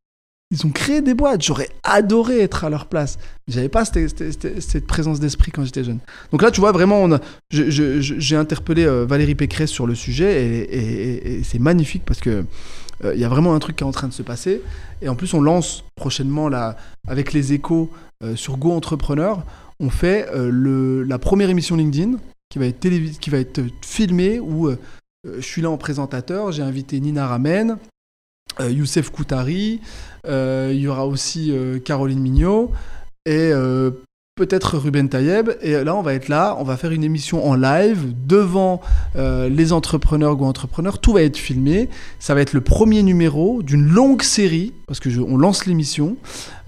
Ils ont créé des boîtes. J'aurais adoré être à leur place. J'avais pas cette, cette- cette- présence d'esprit quand j'étais jeune. Donc là, tu vois, vraiment, j'ai interpellé euh, Valérie Pécresse sur le sujet et, c'est magnifique parce que euh, il y a vraiment un truc qui est en train de se passer. Et en plus, on lance prochainement, là, avec les échos euh, sur Go Entrepreneur, on fait la première émission LinkedIn qui va être, qui va être filmée où je suis là en présentateur. J'ai invité Nina Ramen, Youssef Koutari, euh, il y aura aussi euh, Caroline Mignot et euh, peut-être Ruben Tayeb. Et là, on va être là, on va faire une émission en live devant euh, les entrepreneurs ou entrepreneurs. Tout va être filmé. Ça va être le premier numéro d'une longue série, parce que je- on lance l'émission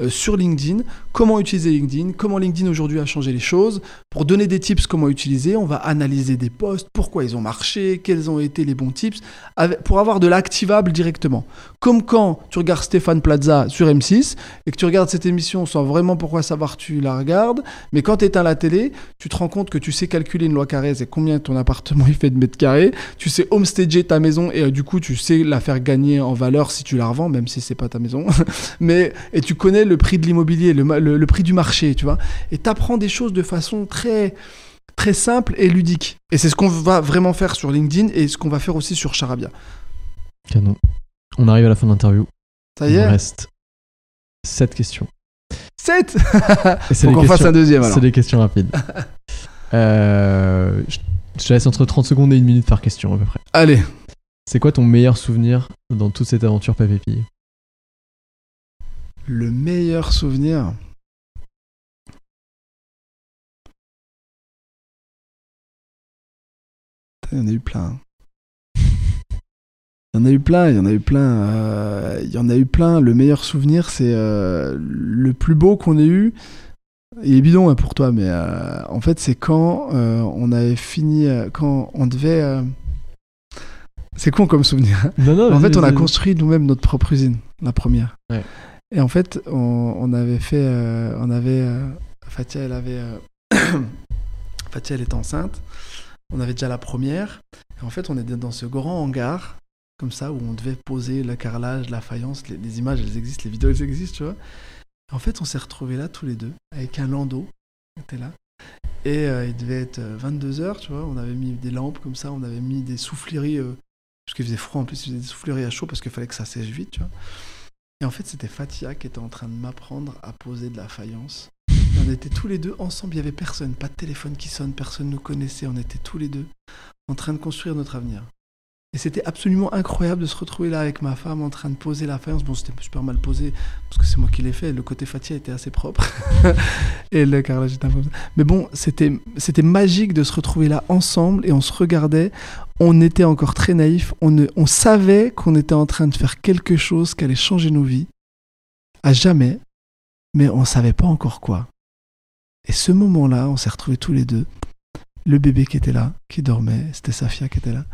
euh, sur LinkedIn. Comment utiliser LinkedIn? Comment LinkedIn aujourd'hui a changé les choses? Pour donner des tips comment utiliser, on va analyser des posts, pourquoi ils ont marché, quels ont été les bons tips, pour avoir de l'activable directement. Comme quand tu regardes Stéphane Plaza sur M6 et que tu regardes cette émission sans vraiment pourquoi savoir tu la regardes, mais quand tu éteins la télé, tu te rends compte que tu sais calculer une loi Carrez et combien ton appartement il fait de mètres carrés, tu sais homestager ta maison et euh, du coup tu sais la faire gagner en valeur si tu la revends, même si c'est pas ta maison, mais et tu connais le prix de l'immobilier, le, le- le prix du marché, tu vois, et tu apprends des choses de façon très très simple et ludique. Et c'est ce qu'on va vraiment faire sur LinkedIn et ce qu'on va faire aussi sur Charabia. Canon. On arrive à la fin de l'interview. Ça Il y est reste 7 questions. 7 Et c'est Faut des qu'on fasse un deuxième alors. C'est des questions rapides. Euh, je je te laisse entre 30 secondes et une minute par question à peu près. Allez, C'est quoi ton meilleur souvenir dans toute cette aventure Papépi le meilleur souvenir? Il y en a eu plein. Il y en a eu plein, il y en a eu plein. euh, il y en a eu plein. Le meilleur souvenir, c'est euh, le plus beau qu'on ait eu. Il est bidon hein, pour toi, mais euh, en fait, c'est quand euh, on avait fini, quand on devait. C'est con comme souvenir. Non, non, En fait, on a construit nous-mêmes notre propre usine, la première. Ouais. Et en fait, on, on avait fait, on avait, Fatia, elle avait, Fatia, elle était enceinte. on avait déjà la première. Et en fait, on était dans ce grand hangar, comme ça, où on devait poser le carrelage, la faïence. Les, images, elles existent, les vidéos, elles existent, tu vois. En fait, on s'est retrouvés là tous les deux, avec un landau, on était là. Et euh, il devait être 22h, tu vois. On avait mis des lampes comme ça, on avait mis des souffleries, euh, parce qu'il faisait froid en plus, il faisait des souffleries à chaud parce qu'il fallait que ça sèche vite, tu vois. Et en fait, c'était Fatia qui était en train de m'apprendre à poser de la faïence. Et on était tous les deux ensemble, il n'y avait personne, pas de téléphone qui sonne, personne ne nous connaissait, on était tous les deux en train de construire notre avenir. Et c'était absolument incroyable de se retrouver là avec ma femme en train de poser la faïence. Bon, c'était super mal posé parce que c'est moi qui l'ai fait. Le côté Fatia était assez propre. et le carrelage était un peu. Mais bon, c'était, c'était magique de se retrouver là ensemble et on se regardait. On était encore très naïfs. On, ne- on savait qu'on était en train de faire quelque chose qui allait changer nos vies à jamais, mais on savait pas encore quoi. Et ce moment-là, on s'est retrouvés tous les deux. Le bébé qui était là, qui dormait, c'était Safia qui était là.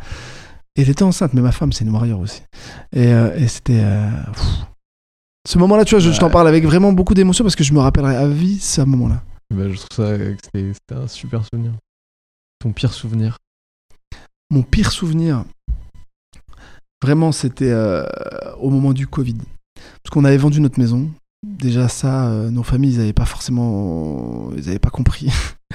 Et elle était enceinte, mais ma femme, c'est une warrior aussi. Et, euh, et c'était. euh, ce moment-là, tu vois, je, je t'en parle avec vraiment beaucoup d'émotion parce que je me rappellerai à vie ce moment-là. Bah, je trouve ça que c'était c'était un super souvenir. Ton pire souvenir Mon pire souvenir, vraiment, c'était euh, au moment du Covid. Parce qu'on avait vendu notre maison. Déjà, ça, euh, nos familles, ils n'avaient pas forcément. Ils n'avaient pas compris.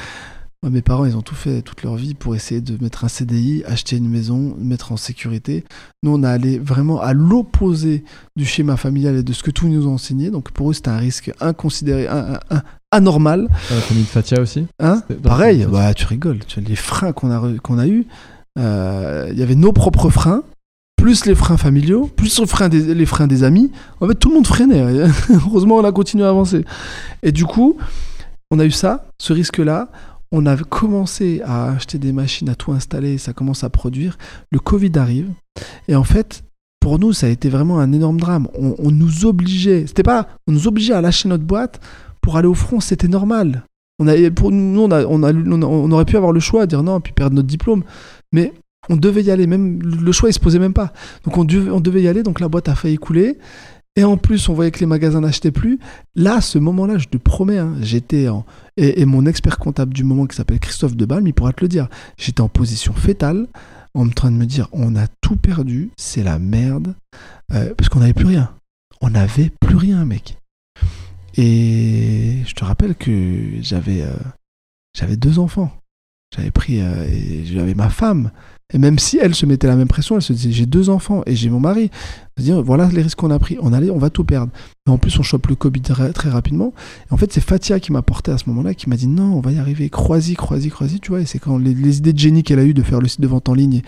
Moi, mes parents, ils ont tout fait toute leur vie pour essayer de mettre un CDI, acheter une maison, mettre en sécurité. Nous, on a allé vraiment à l'opposé du schéma familial et de ce que tout nous a enseigné. Donc, pour eux, c'était un risque inconsidéré, un- un- un- anormal. Dans la famille de Fatia aussi Hein Pareil, bah, tu rigoles. Tu les freins qu'on a, qu'on a eus, euh, il y avait nos propres freins, plus les freins familiaux, plus les freins des, les freins des amis. En fait, tout le monde freinait. Heureusement, on a continué à avancer. Et du coup, on a eu ça, ce risque-là. On a commencé à acheter des machines, à tout installer, ça commence à produire. Le Covid arrive. Et en fait, pour nous, ça a été vraiment un énorme drame. On, nous obligeait, c'était pas, on nous obligeait à lâcher notre boîte pour aller au front, c'était normal. On pour nous, on, aurait pu avoir le choix de dire non, puis perdre notre diplôme. Mais on devait y aller, même le choix, il se posait même pas. Donc on devait y aller, donc la boîte a failli couler. Et en plus, on voyait que les magasins n'achetaient plus. Là, ce moment-là, je te promets, hein, j'étais en. Et, mon expert comptable du moment, qui s'appelle Christophe Debalme, il pourra te le dire. J'étais en position fétale, en train de me dire on a tout perdu, c'est la merde. Euh, parce qu'on n'avait plus rien. On n'avait plus rien, mec. Et je te rappelle que j'avais euh, j'avais deux enfants. J'avais pris euh, j'avais ma femme. Et même si elle se mettait la même pression, elle se disait j'ai deux enfants et j'ai mon mari. Se dire voilà les risques qu'on a pris. On allait, on va tout perdre. Et en plus on chope le Covid très, très rapidement. Et en fait c'est Fatia qui m'a porté à ce moment-là, qui m'a dit non on va y arriver. Crois-y, crois-y, crois-y. Tu vois. Et c'est quand les, les idées de génie qu'elle a eu de faire le site de vente en ligne.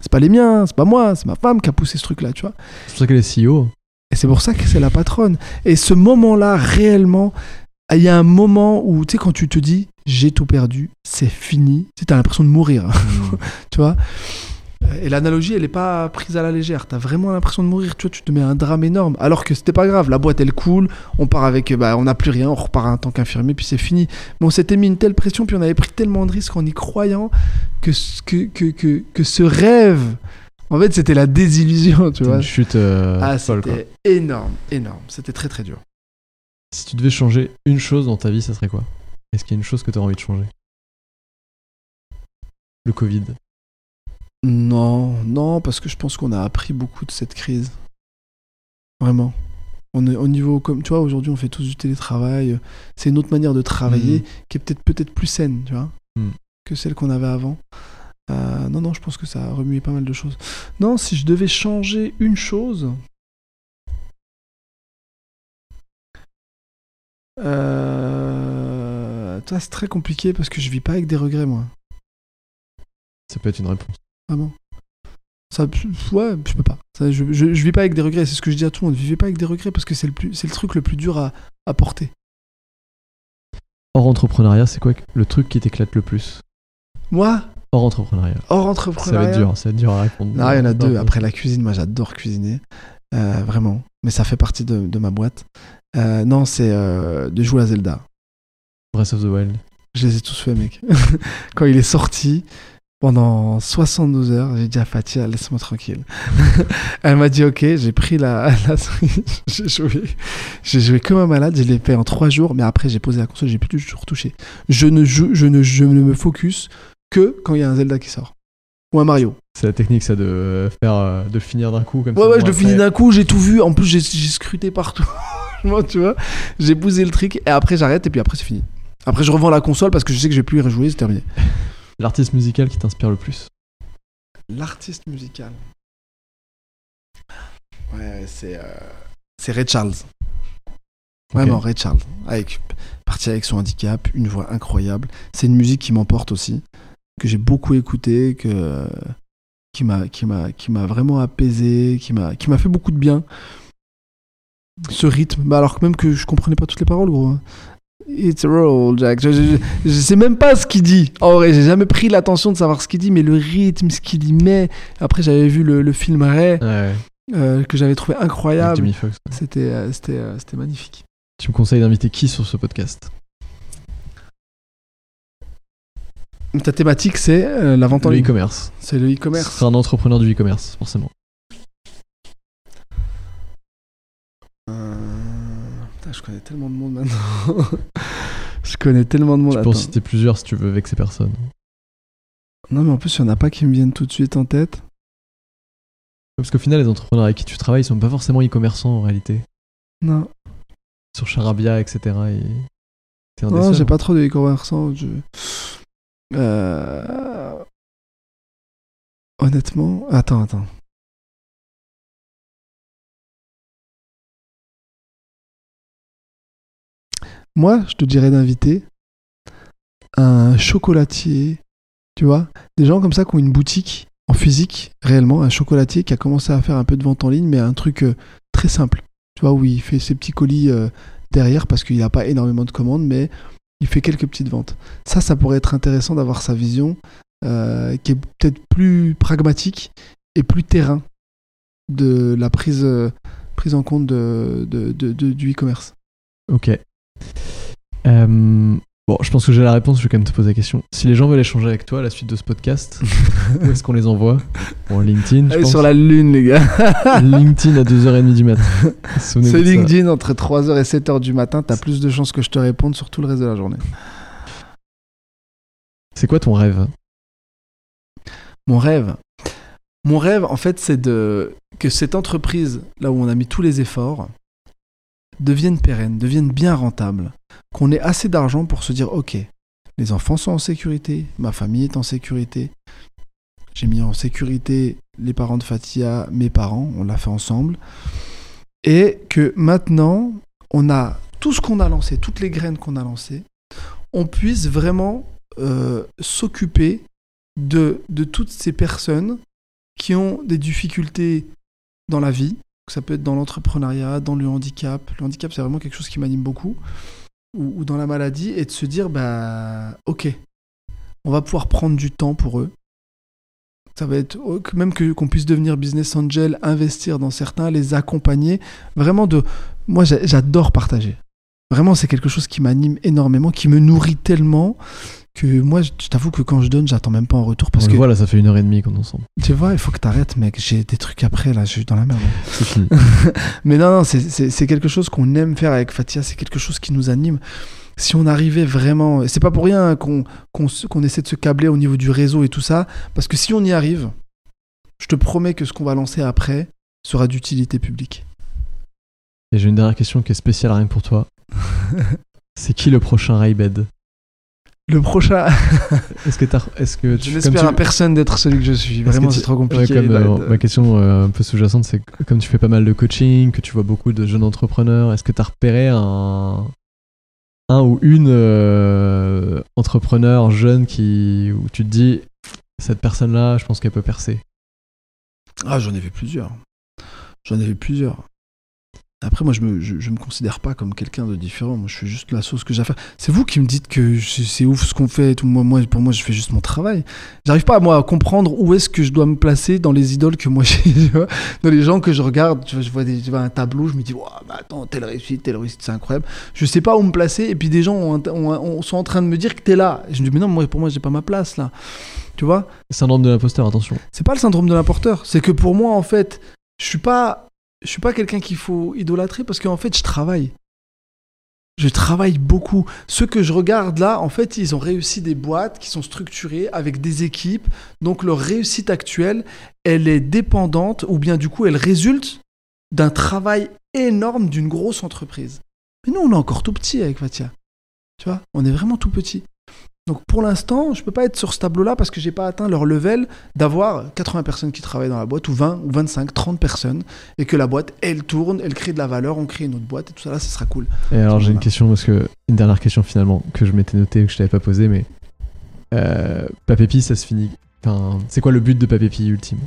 C'est pas les miens, c'est pas moi, c'est ma femme qui a poussé ce truc-là, tu vois. C'est pour ça qu'elle est CEO. Et c'est pour ça que c'est la patronne. Et ce moment-là, réellement, il y a un moment où, tu sais, quand tu te dis, j'ai tout perdu, c'est fini, tu as l'impression de mourir, tu vois? Et l'analogie, elle n'est pas prise à la légère. Tu as vraiment l'impression de mourir. Tu vois, tu te mets un drame énorme. Alors que c'était pas grave. La boîte, elle coule. On part avec, bah, on n'a plus rien. On repart en tant qu'infirmier, puis c'est fini. Mais on s'était mis une telle pression, puis on avait pris tellement de risques en y croyant que, ce- que, que, que, que ce rêve, en fait, c'était la désillusion, tu vois. une chute euh, Ah, folle, quoi. c'était énorme, énorme. C'était très très dur. Si tu devais changer une chose dans ta vie, ça serait quoi? Est-ce qu'il y a une chose que tu aurais envie de changer? Le Covid. Non, non, parce que je pense qu'on a appris beaucoup de cette crise. Vraiment. On est au niveau, comme tu vois, aujourd'hui on fait tous du télétravail. C'est une autre manière de travailler Mhm. qui est peut-être peut-être plus saine, tu vois, Mhm. que celle qu'on avait avant. Euh, non, non, je pense que ça a remué pas mal de choses. Non, si je devais changer une chose. Euh... toi, c'est très compliqué parce que je vis pas avec des regrets, moi. Ça peut être une réponse. Vraiment. Ça, ouais, je peux pas. Ça, je, je, je vis pas avec des regrets. C'est ce que je dis à tout le monde. Vivez pas avec des regrets parce que c'est le, plus, c'est le truc le plus dur à, à porter. Hors entrepreneuriat, c'est quoi le truc qui t'éclate le plus? Moi, Hors entrepreneuriat. hors Ça va entrepreneuriat. être dur, ça va être dur à répondre. Non, il y en a deux. Après la cuisine, moi j'adore cuisiner. Euh, vraiment. Mais ça fait partie de, de ma boîte. Euh, non, c'est euh, de jouer à Zelda. Breath of the Wild. Je les ai tous faits, mec. Quand il est sorti, pendant 72 heures, j'ai dit à Fatia, laisse-moi tranquille. Elle m'a dit, ok, j'ai pris la, la j'ai joué. J'ai joué comme un malade, je l'ai fait en 3 jours, mais après j'ai posé la console, j'ai plus du tout retouché. Je ne, joue, je, ne, je ne me focus que quand il y a un Zelda qui sort. Ou un Mario. C'est la technique, ça, de faire, euh, de finir d'un coup comme Ouais, ça. ouais, Bon, je le finis d'un coup, j'ai tout vu. En plus, j'ai scruté partout. Franchement, tu vois, j'ai bousé le truc et après j'arrête et puis après c'est fini. Après, je revends la console parce que je sais que je vais plus y rejouer, c'est terminé. L'artiste musical qui t'inspire le plus. L'artiste musical. Ouais, c'est euh, c'est Ray Charles. Vraiment, Ray Charles. Avec, parti avec son handicap, une voix incroyable. C'est une musique qui m'emporte aussi, que j'ai beaucoup écouté, que, qui m'a qui m'a qui m'a vraiment apaisé, qui m'a qui m'a fait beaucoup de bien. Ce rythme, bah alors que même que je comprenais pas toutes les paroles, gros. hein. It's a roll, Jack. Je, je, je- je sais même pas ce qu'il dit. En vrai, j'ai jamais pris l'attention de savoir ce qu'il dit, mais le rythme, ce qu'il y met. Après, j'avais vu le, le film Ray, Ouais, euh, que j'avais trouvé incroyable. Ouais. C'était euh, c'était euh, c'était magnifique. Tu me conseilles d'inviter qui sur ce podcast? Ta thématique, c'est la vente en Le ligne. e-commerce. C'est le Ce e-commerce. sera un entrepreneur du e-commerce, forcément. Putain, je connais tellement de monde maintenant. je connais tellement de monde. Tu peux en citer plusieurs si tu veux avec ces personnes. Non, mais en plus, il n'y en a pas qui me viennent tout de suite en tête. Parce qu'au final, les entrepreneurs avec qui tu travailles, ils sont pas forcément e-commerçants en réalité. Non, Sur Charabia, etc. Et... Un non j'ai pas trop de e-commerçants. Je... Euh, Honnêtement, attends, attends. Moi, je te dirais d'inviter un chocolatier, tu vois, des gens comme ça qui ont une boutique en physique, réellement, un chocolatier qui a commencé à faire un peu de vente en ligne, mais un truc euh, très simple, tu vois, où il fait ses petits colis euh, derrière parce qu'il n'a pas énormément de commandes, mais il fait quelques petites ventes. Ça, ça pourrait être intéressant d'avoir sa vision euh, qui est peut-être plus pragmatique et plus terrain de la prise, prise en compte de- du e-commerce. Ok. Euh, Bon, je pense que j'ai la réponse, je vais quand même te poser la question. Si les gens veulent échanger avec toi à la suite de ce podcast, où est-ce qu'on les envoie Bon, LinkedIn, je Allez pense. sur la lune, les gars. LinkedIn à 2h30 du matin. Souvenez-vous C'est de ça. LinkedIn entre 3h et 7h du matin. T'as plus de chances que je te réponde sur tout le reste de la journée. C'est quoi ton rêve? Mon rêve? Mon rêve, en fait, c'est de que cette entreprise, là où on a mis tous les efforts, devienne pérenne, devienne bien rentable. Qu'on ait assez d'argent pour se dire, ok, les enfants sont en sécurité, ma famille est en sécurité. J'ai mis en sécurité les parents de Fatia, mes parents, on l'a fait ensemble. Et que maintenant, on a tout ce qu'on a lancé, toutes les graines qu'on a lancées, on puisse vraiment euh, s'occuper de, de toutes ces personnes qui ont des difficultés dans la vie, ça peut être dans l'entrepreneuriat, dans le handicap. Le handicap, c'est vraiment quelque chose qui m'anime beaucoup, ou, ou dans la maladie, et de se dire, bah, ok, on va pouvoir prendre du temps pour eux. Ça va être oh, même que qu'on puisse devenir business angel, investir dans certains, les accompagner. Vraiment de, moi, j'a- j'adore partager. Vraiment, c'est quelque chose qui m'anime énormément, qui me nourrit tellement que moi, je t'avoue que quand je donne, j'attends même pas en retour parce On que le voit là, ça fait une heure et demie qu'on est ensemble. tu vois, il faut que t'arrêtes, mec. J'ai des trucs après là, je suis dans la merde. C'est fini. Mais non, non, c'est- quelque chose qu'on aime faire avec Fatia. C'est quelque chose qui nous anime. Si on arrivait vraiment, c'est pas pour rien qu'on essaie de se câbler au niveau du réseau et tout ça, parce que si on y arrive, je te promets que ce qu'on va lancer après sera d'utilité publique. Et j'ai une dernière question qui est spéciale rien que pour toi. C'est qui le prochain Raybed Le prochain, Est-ce que t'as, est-ce que tu, je n'espère tu- à personne d'être celui que je suis. Vraiment, tu- c'est trop Ouais, compliqué. comme, euh, ma question euh, un peu sous-jacente, c'est que comme tu fais pas mal de coaching, que tu vois beaucoup de jeunes entrepreneurs, est-ce que tu as repéré un, un ou une euh, entrepreneur jeune qui, où tu te dis, cette personne-là, je pense qu'elle peut percer? Ah, j'en ai vu plusieurs. J'en ai vu plusieurs. Après, moi, je me, je, je me considère pas comme quelqu'un de différent. Moi, je fais juste la sauce que j'ai à faire. C'est vous qui me dites que c'est ouf ce qu'on fait. Tout. Moi, moi, pour moi, je fais juste mon travail. J'arrive pas, moi, à comprendre où est-ce que je dois me placer dans les idoles que moi j'ai. Dans les gens que je regarde, tu vois, je vois, des, je vois un tableau, je me dis, bah attends, telle réussite, telle réussite, c'est incroyable. Je sais pas où me placer. Et puis, des gens ont, ont- ont- sont en train de me dire que t'es là. Et je me dis, mais non, moi, pour moi, j'ai pas ma place là. Tu vois? Syndrome de l'imposteur, attention. c'est pas le syndrome de l'importeur. C'est que pour moi, en fait, je suis pas, je suis pas quelqu'un qu'il faut idolâtrer parce qu'en fait, je travaille. Je travaille beaucoup. Ceux que je regarde là, en fait, ils ont réussi des boîtes qui sont structurées avec des équipes. Donc leur réussite actuelle, elle est dépendante ou bien du coup, elle résulte d'un travail énorme d'une grosse entreprise. Mais nous, on est encore tout petit avec Vatia. Tu vois, on est vraiment tout petit. Donc pour l'instant, je ne peux pas être sur ce tableau-là parce que j'ai pas atteint leur level d'avoir 80 personnes qui travaillent dans la boîte ou 20 ou 25, 30 personnes et que la boîte, elle tourne, elle crée de la valeur, on crée une autre boîte et tout ça là, ce sera cool. Et alors j'ai une question parce que une dernière question finalement que je m'étais noté que je t'avais pas posée, mais euh, Papépi, ça se finit. Enfin, c'est quoi le but de Papépi ultime?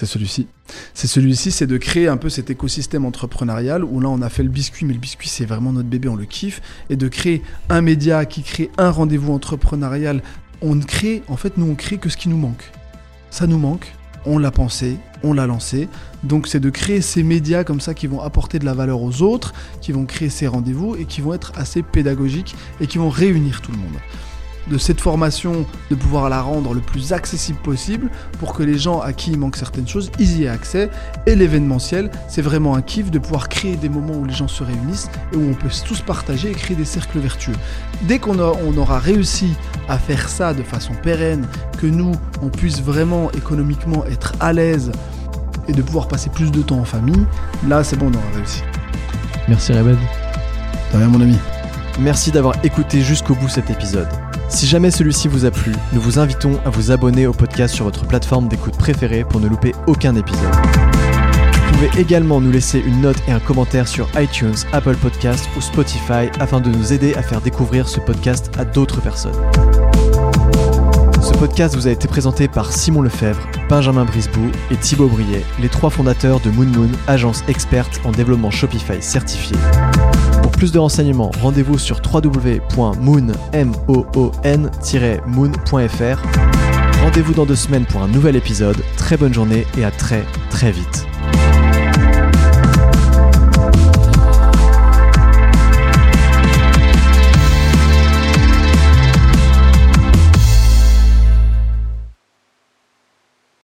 C'est celui-ci. C'est celui-ci, c'est de créer un peu cet écosystème entrepreneurial où là on a fait le biscuit, mais le biscuit c'est vraiment notre bébé, on le kiffe, et de créer un média qui crée un rendez-vous entrepreneurial. On ne crée, en fait, nous on crée que ce qui nous manque. Ça nous manque, on l'a pensé, on l'a lancé. Donc c'est de créer ces médias comme ça qui vont apporter de la valeur aux autres, qui vont créer ces rendez-vous et qui vont être assez pédagogiques et qui vont réunir tout le monde. De cette formation, de pouvoir la rendre le plus accessible possible pour que les gens à qui il manque certaines choses, ils y aient accès. Et l'événementiel, c'est vraiment un kiff de pouvoir créer des moments où les gens se réunissent et où on peut tous partager et créer des cercles vertueux. Dès qu'on a- on aura réussi à faire ça de façon pérenne, que nous, on puisse vraiment économiquement être à l'aise et de pouvoir passer plus de temps en famille, là c'est bon, on aura réussi. Merci Rebed. De rien mon ami. Merci d'avoir écouté jusqu'au bout cet épisode. Si jamais celui-ci vous a plu, nous vous invitons à vous abonner au podcast sur votre plateforme d'écoute préférée pour ne louper aucun épisode. Vous pouvez également nous laisser une note et un commentaire sur iTunes, Apple Podcasts ou Spotify afin de nous aider à faire découvrir ce podcast à d'autres personnes. Ce podcast vous a été présenté par Simon Lefebvre, Benjamin Brisbou et Thibaut Briet, les trois fondateurs de Moon Moon, agence experte en développement Shopify certifié. Pour plus de renseignements, rendez-vous sur www.moon-moon.fr. Rendez-vous dans deux semaines pour un nouvel épisode. Très bonne journée et à très très vite.